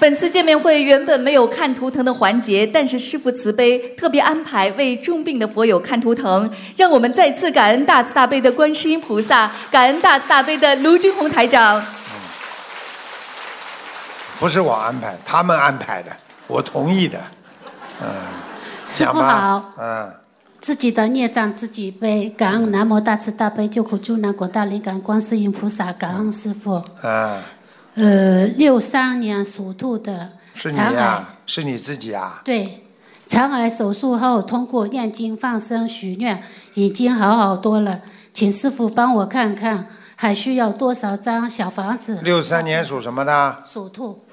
本次见面会原本没有看图腾的环节，但是师父慈悲，特别安排为重病的佛友看图腾，让我们再次感恩大慈大悲的观世音菩萨，感恩大慈大悲的卢军红台长。不是我安排，他们安排的，我同意的。嗯，师傅讲吧好，嗯，自己的孽障自己背，感恩南无大慈大悲救苦救难广大灵感观世音菩萨，感恩师傅。啊，呃，六三年属兔的是你肠癌，呀、是你自己啊？对，肠癌手术后通过念经放生许愿，已经好好多了，请师傅帮我看看还需要多少张小房子？六三年属什么的？属兔，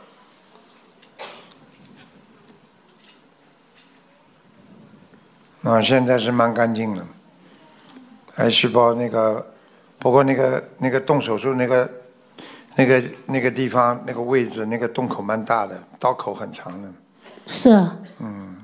啊，现在是蛮干净的，癌细胞那个，不过那个那个动手术那个那个那个地方那个位置那个洞口蛮大的，刀口很长的。是。啊嗯，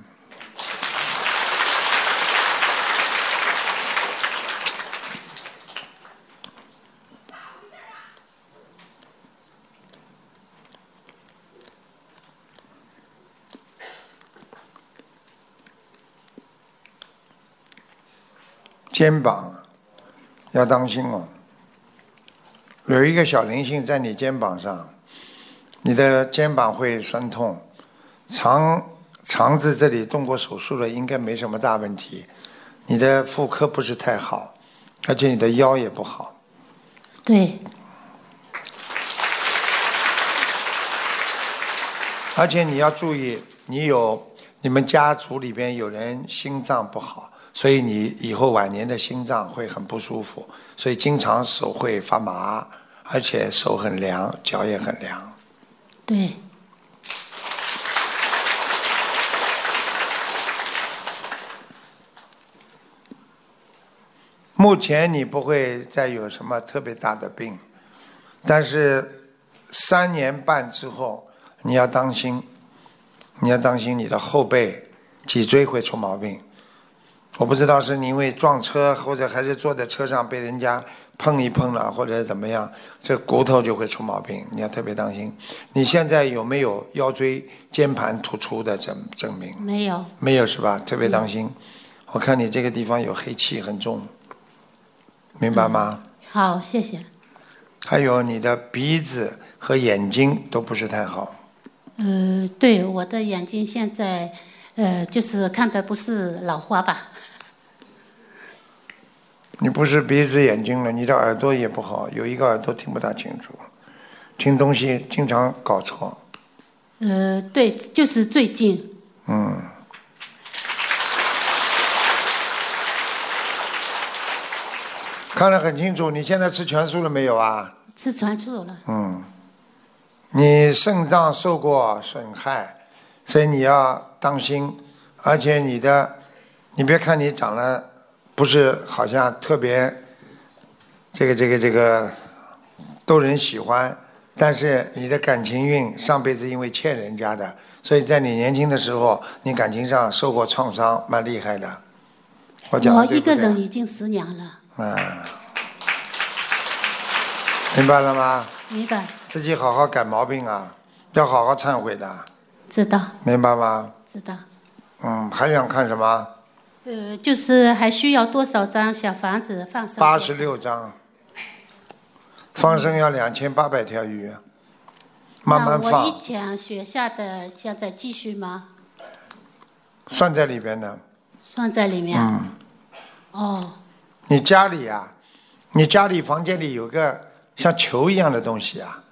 肩膀要当心哦，有一个小灵性在你肩膀上，你的肩膀会酸痛，肠肠子这里动过手术了，应该没什么大问题。你的妇科不是太好，而且你的腰也不好。对，而且你要注意，你有你们家族里边有人心脏不好，所以你以后晚年的心脏会很不舒服，所以经常手会发麻，而且手很凉，脚也很凉。对，目前你不会再有什么特别大的病，但是三年半之后你要当心，你要当心你的后背、脊椎会出毛病。我不知道是因为撞车，或者还是坐在车上被人家碰一碰了，或者怎么样，这骨头就会出毛病，你要特别当心。你现在有没有腰椎间盘突出的证证明？没有，没有是吧？特别当心。我看你这个地方有黑气很重，明白吗？好，谢谢。还有你的鼻子和眼睛都不是太好，呃，对，我的眼睛现在，呃，就是看的不是老花吧？你不是鼻子眼睛了，你的耳朵也不好，有一个耳朵听不大清楚，听东西经常搞错，呃，对，就是最近，嗯。看得很清楚，你现在吃全素了没有啊？吃全素了。嗯，你肾脏受过损害，所以你要当心。而且你的，你别看你长得不是好像特别，这个这个这个逗人喜欢，但是你的感情运上辈子因为欠人家的，所以在你年轻的时候，你感情上受过创伤，蛮厉害的。我讲我一个人已经十年了，啊，明白了吗？明白？自己好好改毛病啊，要好好忏悔的，知道，明白吗？知道。嗯，还想看什么？呃，就是还需要多少张小房子放生？八十六张，放生要两千八百条鱼，慢慢那我放，以前学下的，现在继续吗？算在里边呢。算在里面。嗯，哦，你家里呀、你家里房间里有个像球一样的东西啊，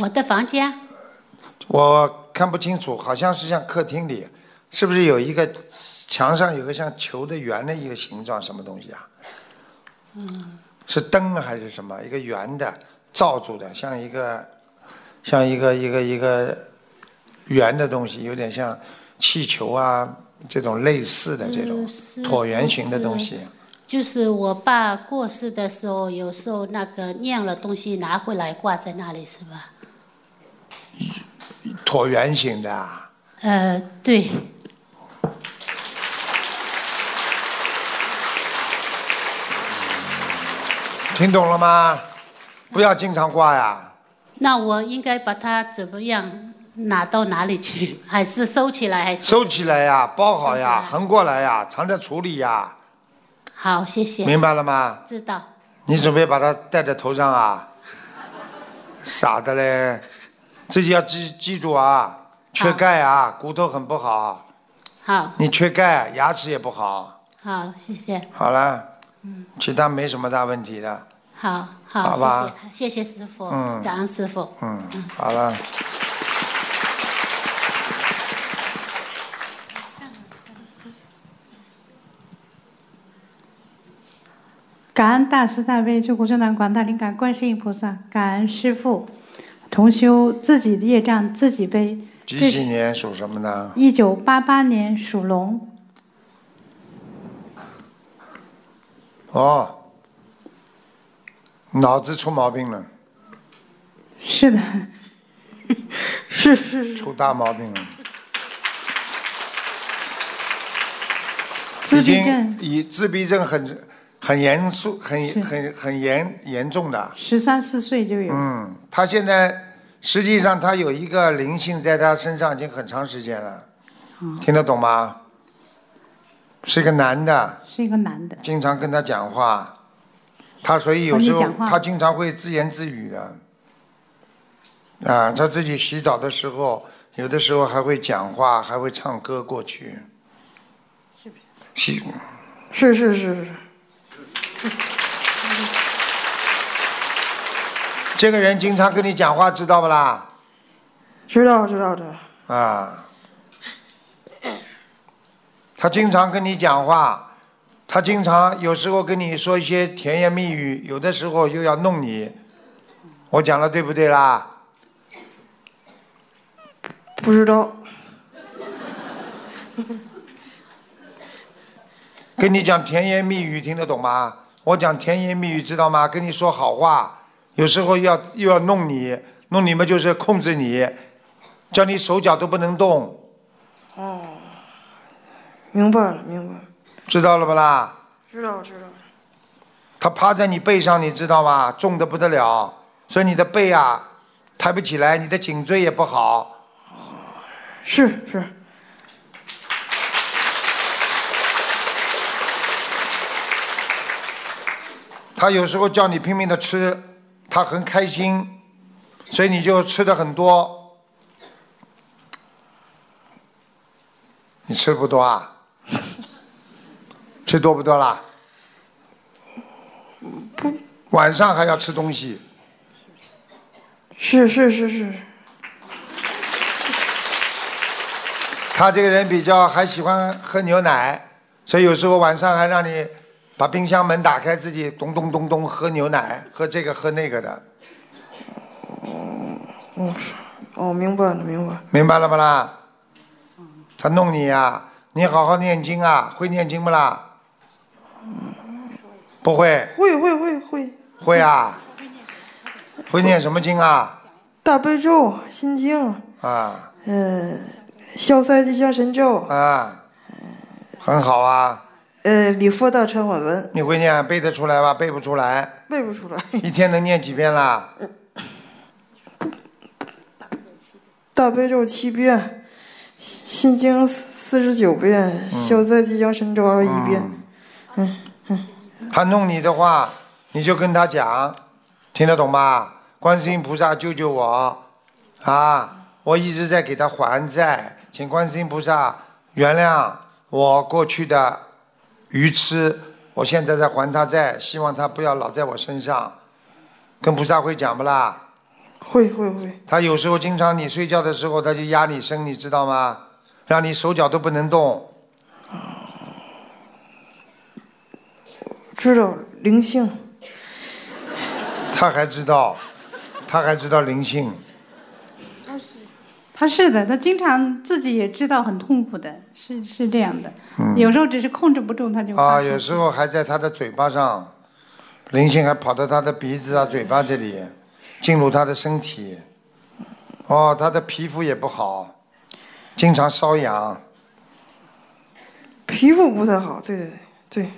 我的房间我看不清楚，好像是像客厅里，是不是有一个墙上有个像球的圆的一个形状，什么东西啊？嗯，是灯还是什么？一个圆的罩住的，像一个像一个一个一个圆的东西，有点像气球啊这种类似的这种椭圆形的东西。就是我爸过世的时候，有时候那个酿了东西拿回来挂在那里，是吧？椭圆形的啊，呃，对，听懂了吗？不要经常挂呀。那我应该把它怎么样拿到哪里去？还是收起来？还是收起来呀，包好呀，横过来呀，藏在橱里呀，好，谢谢。明白了吗？知道。你准备把它戴在头上啊？傻的嘞，自己要记记住啊，缺钙啊，骨头很不好，好，你缺钙，牙齿也不好。好，谢谢。好了，其他没什么大问题的，好好好，吧谢谢，谢谢师傅，嗯感恩师傅。嗯，好了。感恩大慈大悲救苦救难广大灵感观世音菩萨，感恩师父，同修自己的业障自己背。几几年属什么呢？一九八八年属龙，哦，脑子出毛病了，是的，是是是，出大毛病了，自已经闭症，以自闭症很很严肃、很很很严严重的。十三四岁就有。嗯，他现在实际上他有一个灵性在他身上已经很长时间了，嗯。听得懂吗？是一个男的，是一个男的，经常跟他讲话，他所以有时候他经常会自言自语的。啊，他自己洗澡的时候，有的时候还会讲话，还会唱歌过去。洗是是是是，这个人经常跟你讲话，知道不啦？知道知道知道，啊，他经常跟你讲话，他经常有时候跟你说一些甜言蜜语，有的时候又要弄你。我讲了对不对啦？不知道跟你讲甜言蜜语，听得懂吗？我讲甜言蜜语，知道吗？跟你说好话，有时候要又要弄你，弄你们就是控制你，叫你手脚都不能动，哦明白了明白了，知道了不啦？知道知道，他趴在你背上，你知道吗？重的不得了，所以你的背啊抬不起来，你的颈椎也不好。是是，他有时候叫你拼命的吃，他很开心，所以你就吃的很多。你吃不多啊？吃多不多啦？不。晚上还要吃东西，是是是是，他这个人比较还喜欢喝牛奶，所以有时候晚上还让你把冰箱门打开，自己咚咚咚咚喝牛奶，喝这个喝那个的，哦是，哦明白了明白了，明白了不啦？他弄你呀、你好好念经啊，会念经不啦？不会，会会会会，会啊。会念什么经啊？大悲咒、心经，啊。嗯、消灾吉祥神咒，啊，很好啊。呃，礼佛大忏悔文，你会念背得出来吧？背不出来，背不出来，一天能念几遍啦？大悲咒七遍，心经四十九遍，消灾吉祥神咒二十一遍，他弄你的话，你就跟他讲，听得懂吧？观世音菩萨救救我，啊！我一直在给他还债，请观世音菩萨原谅我过去的愚痴，我现在在还他债，希望他不要老在我身上。跟菩萨会讲不啦？会会会，他有时候经常你睡觉的时候，他就压你身，你知道吗？让你手脚都不能动。知道灵性，他还知道，他还知道灵性。他是他是的，他经常自己也知道很痛苦的，是是这样的。有时候只是控制不住，他就嗯啊，有时候还在他的嘴巴上，灵性还跑到他的鼻子啊、嘴巴这里，进入他的身体。哦，他的皮肤也不好，经常瘙痒。皮肤不太好，对对对，对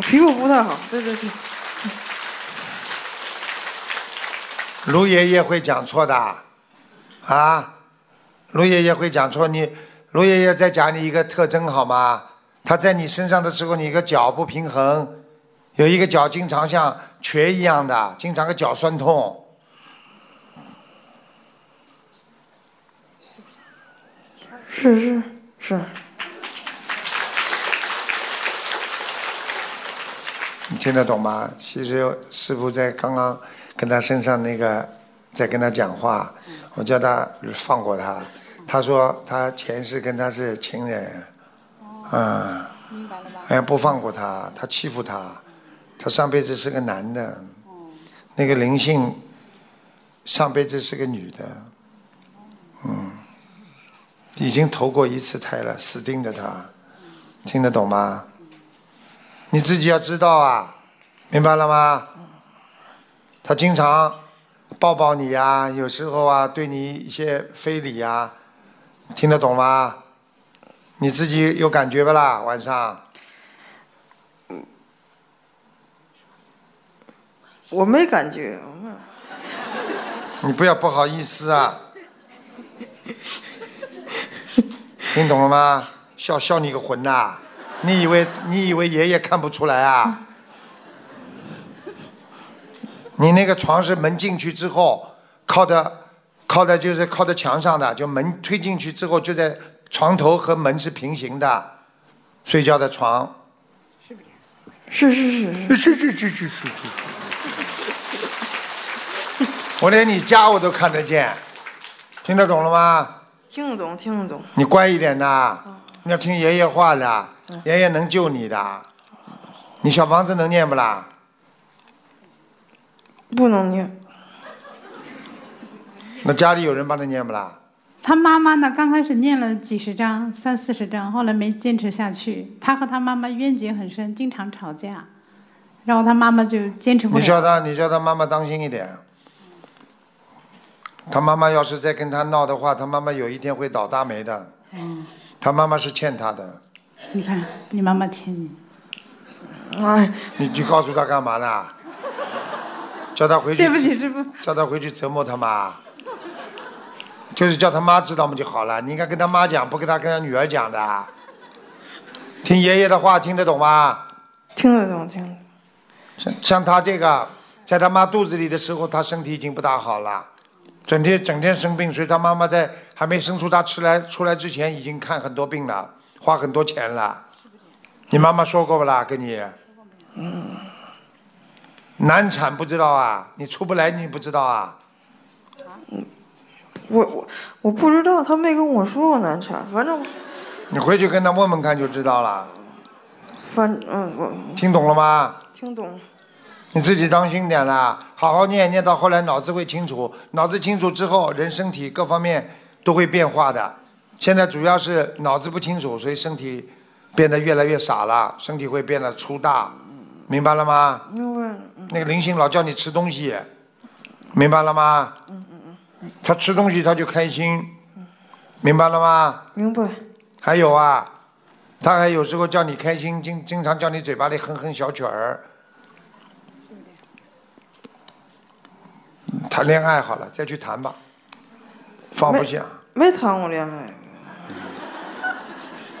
我皮肤不太好，对对对，卢爷爷会讲错的，啊，卢爷爷会讲错。你卢爷爷再讲你一个特征好吗？他在你身上的时候，你一个脚不平衡，有一个脚经常像瘸一样的，经常个脚酸痛。是是是，你听得懂吗？其实师傅在刚刚跟他身上那个在跟他讲话，我叫他放过他。他说他前世跟他是情人，嗯，哎呀不放过他，他欺负他，他上辈子是个男的，那个灵性上辈子是个女的，嗯，已经投过一次胎了，死盯着他，听得懂吗？你自己要知道啊，明白了吗？他经常抱抱你呀、有时候啊对你一些非礼呀、听得懂吗？你自己有感觉不啦？晚上我没感觉，你不要不好意思啊，听懂了吗？笑笑你个魂呐、你以为你以为爷爷看不出来啊？你那个床是门进去之后靠的，靠的就是靠在墙上的，就门推进去之后就在床头和门是平行的，睡觉的床。是是是是，是是是是是是。我连你家我都看得见，听得懂了吗？听得懂听得懂，你乖一点呐，你要听爷爷话的，爷爷能救你的。你小房子能念不啦？不能念，那家里有人帮他念不啦？他妈妈呢，刚开始念了几十章，三四十章，后来没坚持下去。他和他妈妈冤结很深，经常吵架，然后他妈妈就坚持不你叫。他，你叫他妈妈当心一点。他妈妈要是再跟他闹的话，他妈妈有一天会倒大霉的。嗯，他妈妈是欠他的，你看你妈妈欠你，哎，你你告诉他干嘛呢？叫他回去。对不起师傅。叫他回去折磨他妈，就是叫他妈知道嘛就好了。你应该跟他妈讲，不跟他跟他女儿讲的。听爷爷的话听得懂吗？听得懂听得懂，像像他这个，在他妈肚子里的时候，他身体已经不大好了，整天整天生病，所以他妈妈在还没生出他出来出来之前，已经看很多病了，花很多钱了。你妈妈说过不啦？跟你？嗯。难产不知道啊？你出不来你不知道啊？我我我不知道，他没跟我说过难产，反正你回去跟他问问看就知道了。反嗯我听懂了吗？听懂，你自己当心点啦，好好念，念到后来脑子会清楚，脑子清楚之后，人身体各方面都会变化的。现在主要是脑子不清楚，所以身体变得越来越傻了，身体会变得粗大，明白了吗？明白了，那个灵性老叫你吃东西，明白了吗？他吃东西他就开心，明白了吗？明白，还有啊，他还有时候叫你开心，经经常叫你嘴巴里哼哼小曲儿。谈恋爱好了，再去谈吧，放不下。没谈过恋爱，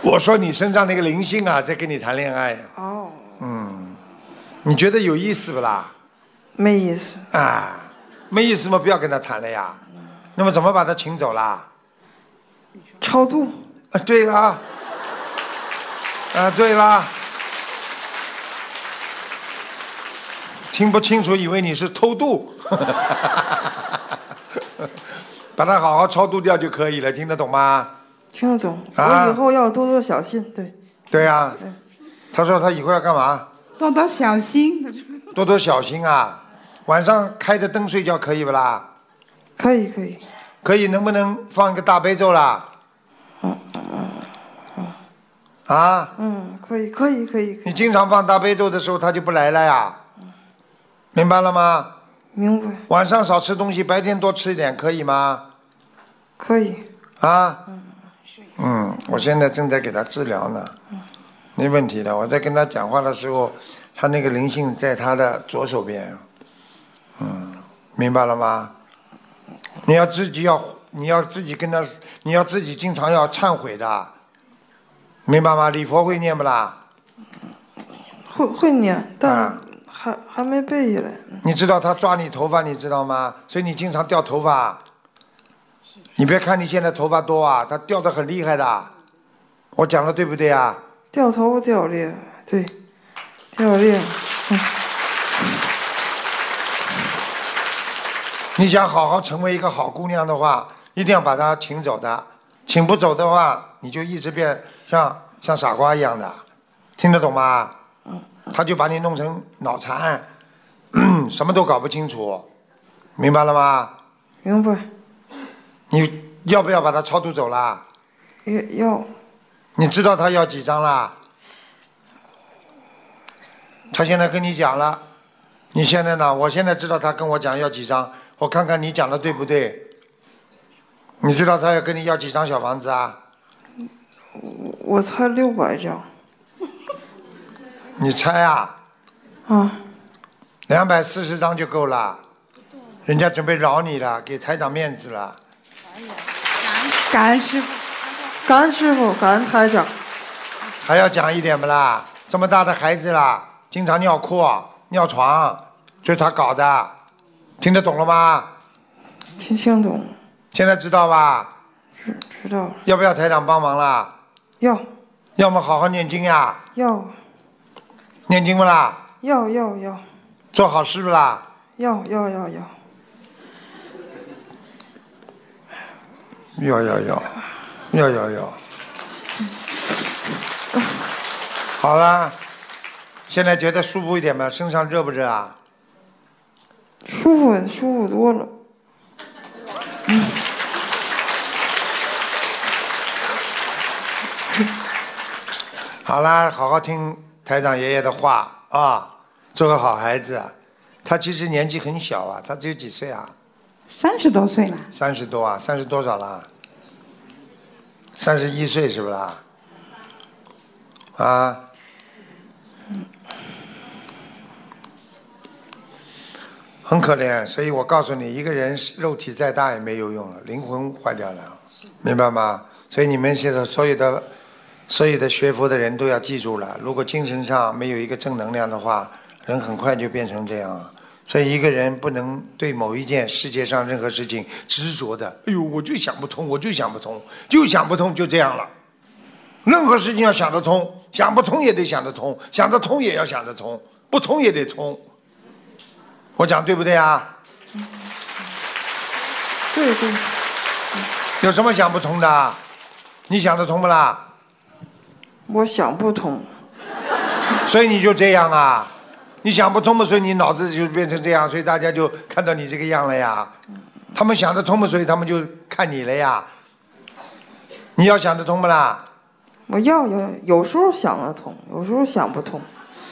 我说你身上那个灵性啊，在跟你谈恋爱、哦，嗯，你觉得有意思不啦？没意思，啊，没意思嘛，不要跟他谈了呀。那么怎么把他请走啦？超度，啊，对啦，啊，对啦，听不清楚，以为你是偷渡，把它好好超度掉就可以了，听得懂吗？听得懂，啊我以后要多多小心，对，对呀、对他说他以后要干嘛？多多小心。多多小心啊！晚上开着灯睡觉可以不啦？可以可以，可以，能不能放一个大悲咒啦？啊，嗯，可以可以可以，可以你经常放大悲咒的时候，他就不来了呀。明白了吗？明白，晚上少吃东西，白天多吃一点，可以吗？可以，啊？嗯，我现在正在给他治疗呢，没问题的。我在跟他讲话的时候，他那个灵性在他的左手边，嗯，明白了吗？你要自己要，你要自己跟他，你要自己经常要忏悔的，明白吗？礼佛会念不啦？会会念，但啊还还没背下来。你知道他抓你头发，你知道吗？所以你经常掉头发。你别看你现在头发多啊，它掉的很厉害的。我讲的对不对啊？掉头发掉裂，对，掉裂。你想好好成为一个好姑娘的话，一定要把她请走的。请不走的话，你就一直变像像傻瓜一样的，听得懂吗？他就把你弄成脑残，什么都搞不清楚，明白了吗？明白？你要不要把他超度走啦？要要你知道他要几张啦？他现在跟你讲了，你现在呢？我现在知道他跟我讲要几张，我看看你讲的对不对？你知道他要跟你要几张小房子啊？我才六百张你猜啊？啊！两百四十张就够了，人家准备饶你了，给台长面子了。感恩师傅，感恩师傅，感恩台长。还要讲一点不啦？这么大的孩子啦，经常尿裤、尿床，这是他搞的，听得懂了吗？听清懂，现在知道吧？知知道了。要不要台长帮忙啦？要要么好好念经呀，要念经不啦？要要要做好事不啦？要要要要，要要要，要要要。好啦，现在觉得舒服一点吗？身上热不热啊？舒服舒服多了。好啦，好好听台长爷爷的话啊，做个好孩子。他其实年纪很小啊，他只有几岁啊？三十多岁了，三十多啊？三十多少啦？三十一岁是不啦？啊？很可怜，所以我告诉你，一个人肉体再大也没有用了，灵魂坏掉了，明白吗？所以你们现在所有的所有的学佛的人都要记住了，如果精神上没有一个正能量的话，人很快就变成这样。所以一个人不能对某一件世界上任何事情执着的，哎呦，我就想不通，我就想不通，就想不通，就这样了。任何事情要想得通，想不通也得想得通，想得通也要想得通，不通也得通。我讲对不对啊？对对，有什么想不通的？你想得通不啦？我想不通。所以你就这样啊？你想不通嘛，所以你脑子就变成这样，所以大家就看到你这个样了呀。他们想得通嘛，所以他们就看你了呀。你要想得通不啦？我要有，有时候想得通，有时候想不通。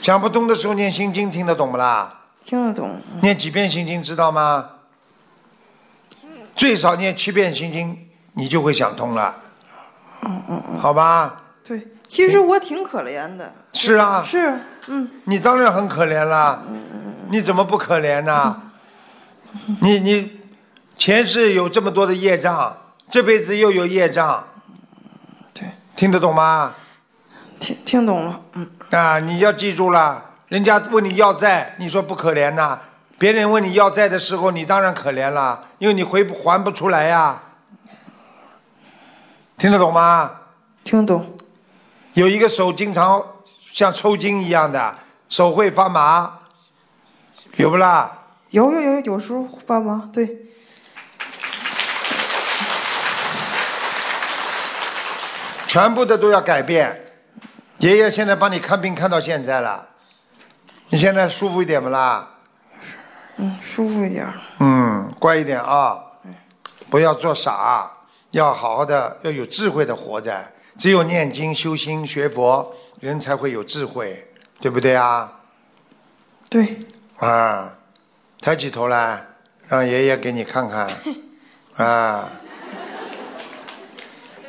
想不通的时候念心经听得懂不啦？听得懂，念几遍心经知道吗？最少念七遍心经，你就会想通了。嗯嗯嗯，好吧？对，其实我挺可怜的。是啊，是，嗯，你当然很可怜啦。你怎么不可怜呢？你你前世有这么多的业障，这辈子又有业障，对，听得懂吗？听听懂了，嗯，啊，你要记住了，人家问你要债，你说不可怜呐、别人问你要债的时候，你当然可怜了，因为你回不还不出来呀、听得懂吗？听懂，有一个手经常像抽筋一样的，手会发麻，有不啦？有有有，有时候发麻，对，全部的都要改变。爷爷现在帮你看病看到现在了，你现在舒服一点不啦？嗯，舒服一点。嗯，乖一点啊，不要做傻，要好好的，要有智慧的活着。只有念经、修心、学佛，人才会有智慧，对不对啊？对，啊，抬起头来，让爷爷给你看看，啊，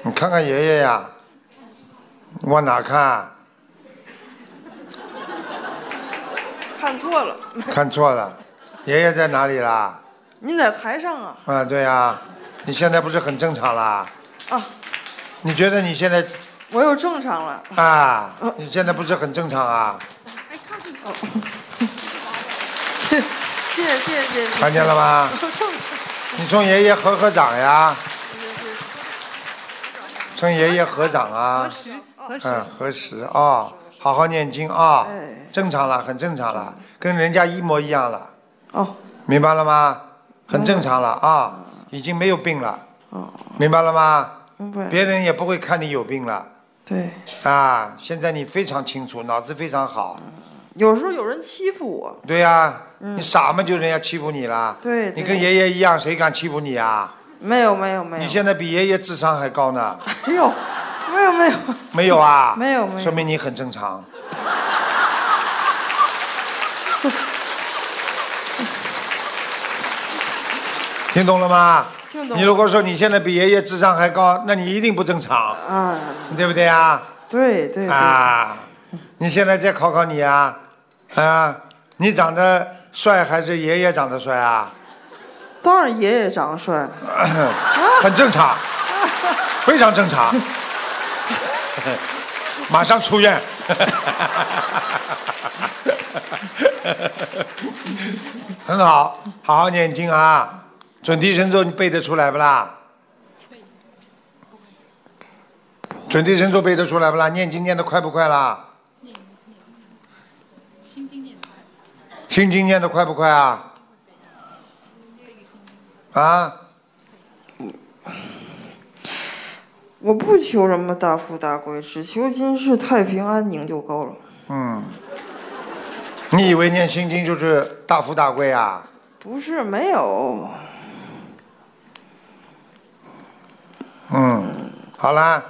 你看看爷爷呀，往哪看？看错了，看错了，爷爷在哪里啦？你在台上啊？啊，对呀、你现在不是很正常啦？啊，你觉得你现在我又正常了。啊，你现在不是很正常啊？谢谢谢谢谢谢。看见了吗？你冲爷爷合合掌呀，冲爷爷合掌啊，嗯，合十啊、好好念经啊、哎正常了，很正常了，跟人家一模一样了，哦明白了吗？很正常了啊，已经没有病了，哦明白了吗？明白。别人也不会看你有病了对，啊！现在你非常清楚，脑子非常好，有时候有人欺负我。对呀、你傻嘛就人家欺负你了，对对你跟爷爷一样，谁敢欺负你啊？没有没有没有。你现在比爷爷智商还高呢，哎呦，没有没有。没有啊？没有没有说明你很正常。听懂了吗？听懂你如果说你现在比爷爷智商还高，那你一定不正常，啊，对不对啊？对对对。啊，你现在再考考你啊，啊，你长得帅还是爷爷长得帅啊？当然爷爷长得帅。很正常，非常正常，马上出院。很好，好好念经啊！准提神咒你背得出来不啦？准提神咒背得出来不啦？念经念得快不快啦？心经念得快不快啊？啊？我不求什么大富大贵，只求今世太平安宁就够了。嗯，你以为念心经就是大富大贵啊？不是没有，嗯，好啦，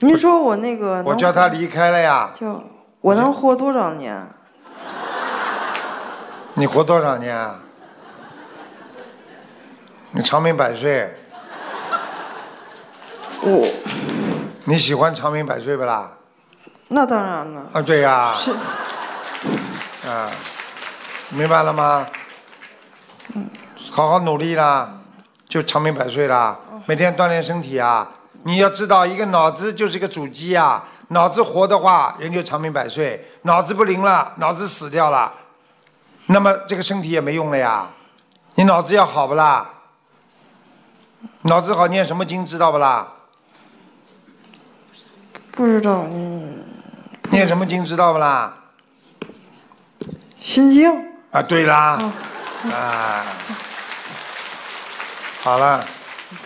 您说我那个能我叫他离开了呀。就我能活多少年？你活多少年啊？你长命百岁，我你喜欢长命百岁不啦？那当然了，啊，对呀、是啊，明白了吗？好好努力啦，就长命百岁啦。每天锻炼身体啊！你要知道，一个脑子就是一个主机啊，脑子活的话，人就长命百岁；脑子不灵了，脑子死掉了，那么这个身体也没用了呀。你脑子要好不啦？脑子好念什么经知道不啦？不知道，嗯，念什么经知道不啦？心经啊，对啦，啊，好了，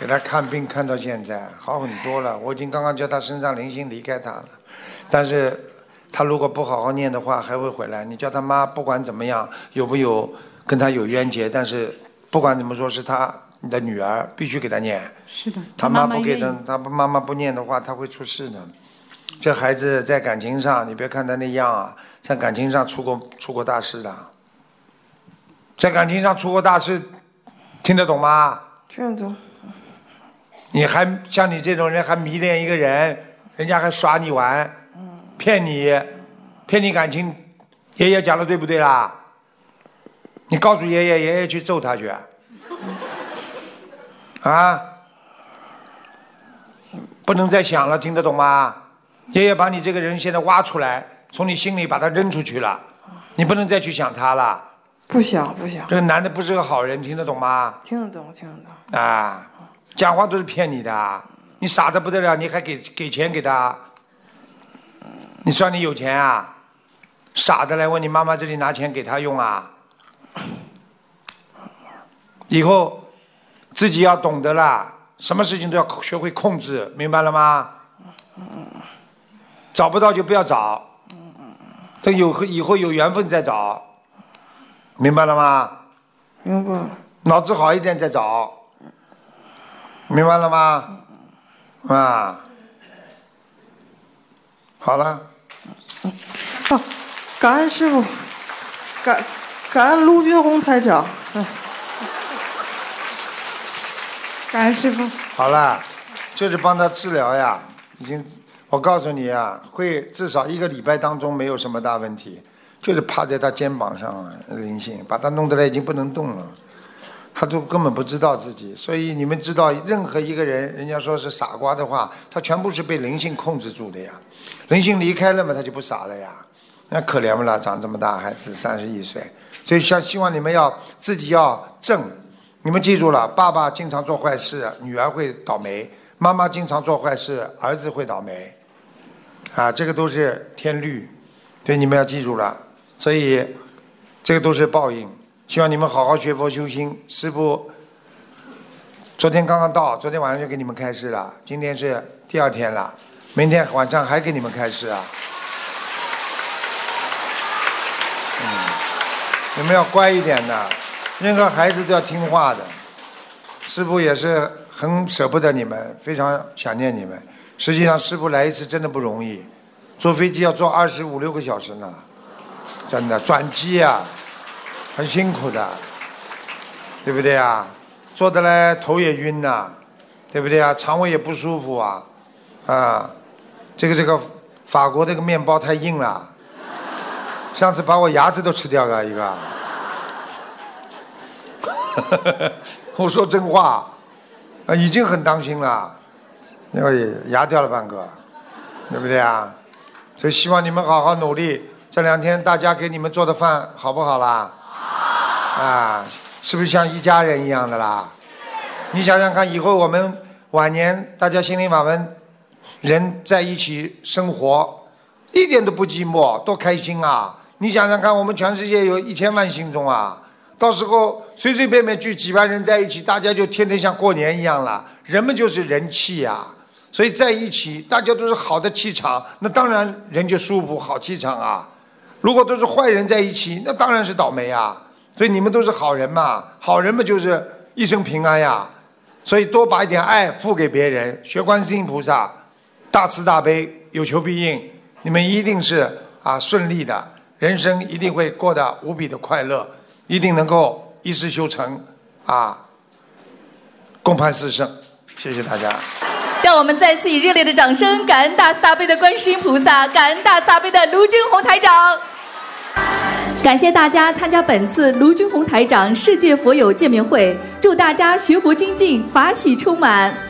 给他看病看到现在好很多了。我已经刚刚叫他身上灵性离开他了，但是他如果不好好念的话，还会回来。你叫他妈不管怎么样，有没有跟他有冤结，但是不管怎么说，是他你的女儿，必须给他念。是的，他妈妈不给他，他妈妈不念的话，他会出事的。这孩子在感情上，你别看他那样啊，在感情上出过出过大事的，在感情上出过大事，听得懂吗？听得懂？你还像你这种人还迷恋一个人，人家还耍你玩，骗你，骗你感情，爷爷讲的对不对啦？你告诉爷爷，爷爷去揍他去。啊，不能再想了，听得懂吗？爷爷把你这个人现在挖出来，从你心里把他扔出去了，你不能再去想他了。不想不想，这个男的不是个好人，听得懂吗？听得懂听得懂。啊，讲话都是骗你的，你傻的不得了，你还给给钱给他，你算你有钱啊？傻的来问你妈妈这里拿钱给他用啊？以后自己要懂得啦，什么事情都要学会控制，明白了吗？找不到就不要找，等有以后有缘分再找，明白了吗？明白。脑子好一点再找，明白了吗？啊，好了，啊，感恩师傅，感感恩卢军红台长。哎，感恩师傅。好了，就是帮他治疗呀，已经，我告诉你啊，会至少一个礼拜当中没有什么大问题，就是趴在他肩膀上啊，灵性，把他弄得来已经不能动了，他都根本不知道自己。所以你们知道，任何一个人，人家说是傻瓜的话，他全部是被灵性控制住的呀。灵性离开了嘛，他就不傻了呀。那可怜不啦，长这么大孩子，三十一岁。所以像希望你们要自己要正。你们记住了，爸爸经常做坏事，女儿会倒霉；妈妈经常做坏事，儿子会倒霉。啊，这个都是天律，对你们要记住了。所以，这个都是报应。希望你们好好学佛修心。师傅，昨天刚刚到，昨天晚上就给你们开示了。今天是第二天了，明天晚上还给你们开示啊。嗯，你们要乖一点的。任何孩子都要听话的，师傅也是很舍不得你们，非常想念你们。实际上，师傅来一次真的不容易，坐飞机要坐二十五六个小时呢，真的转机啊，很辛苦的，对不对啊？坐的嘞头也晕呐，对不对啊？肠胃也不舒服啊，啊，这个这个法国这个面包太硬了，上次把我牙齿都吃掉了一个。我说真话，啊，已经很当心了，因为牙掉了半个，对不对啊？所以希望你们好好努力。这两天大家给你们做的饭好不好啦？啊，是不是像一家人一样的啦？你想想看，以后我们晚年大家心灵法门人在一起生活，一点都不寂寞，多开心啊！你想想看，我们全世界有一千万信众啊。到时候随随便便聚几万人在一起，大家就天天像过年一样了。人们就是人气呀，所以在一起大家都是好的气场，那当然人就舒服，好气场啊。如果都是坏人在一起，那当然是倒霉啊。所以你们都是好人嘛，好人嘛就是一生平安呀。所以多把一点爱付给别人，学观世音菩萨，大慈大悲，有求必应，你们一定是啊顺利的，人生一定会过得无比的快乐。一定能够一世修成，啊，共攀四圣，谢谢大家。让我们再次以热烈的掌声，感恩大慈大悲的观世音菩萨，感恩大慈大悲的卢军宏台长。感谢大家参加本次卢军宏台长世界佛友见面会，祝大家学佛精进，法喜充满。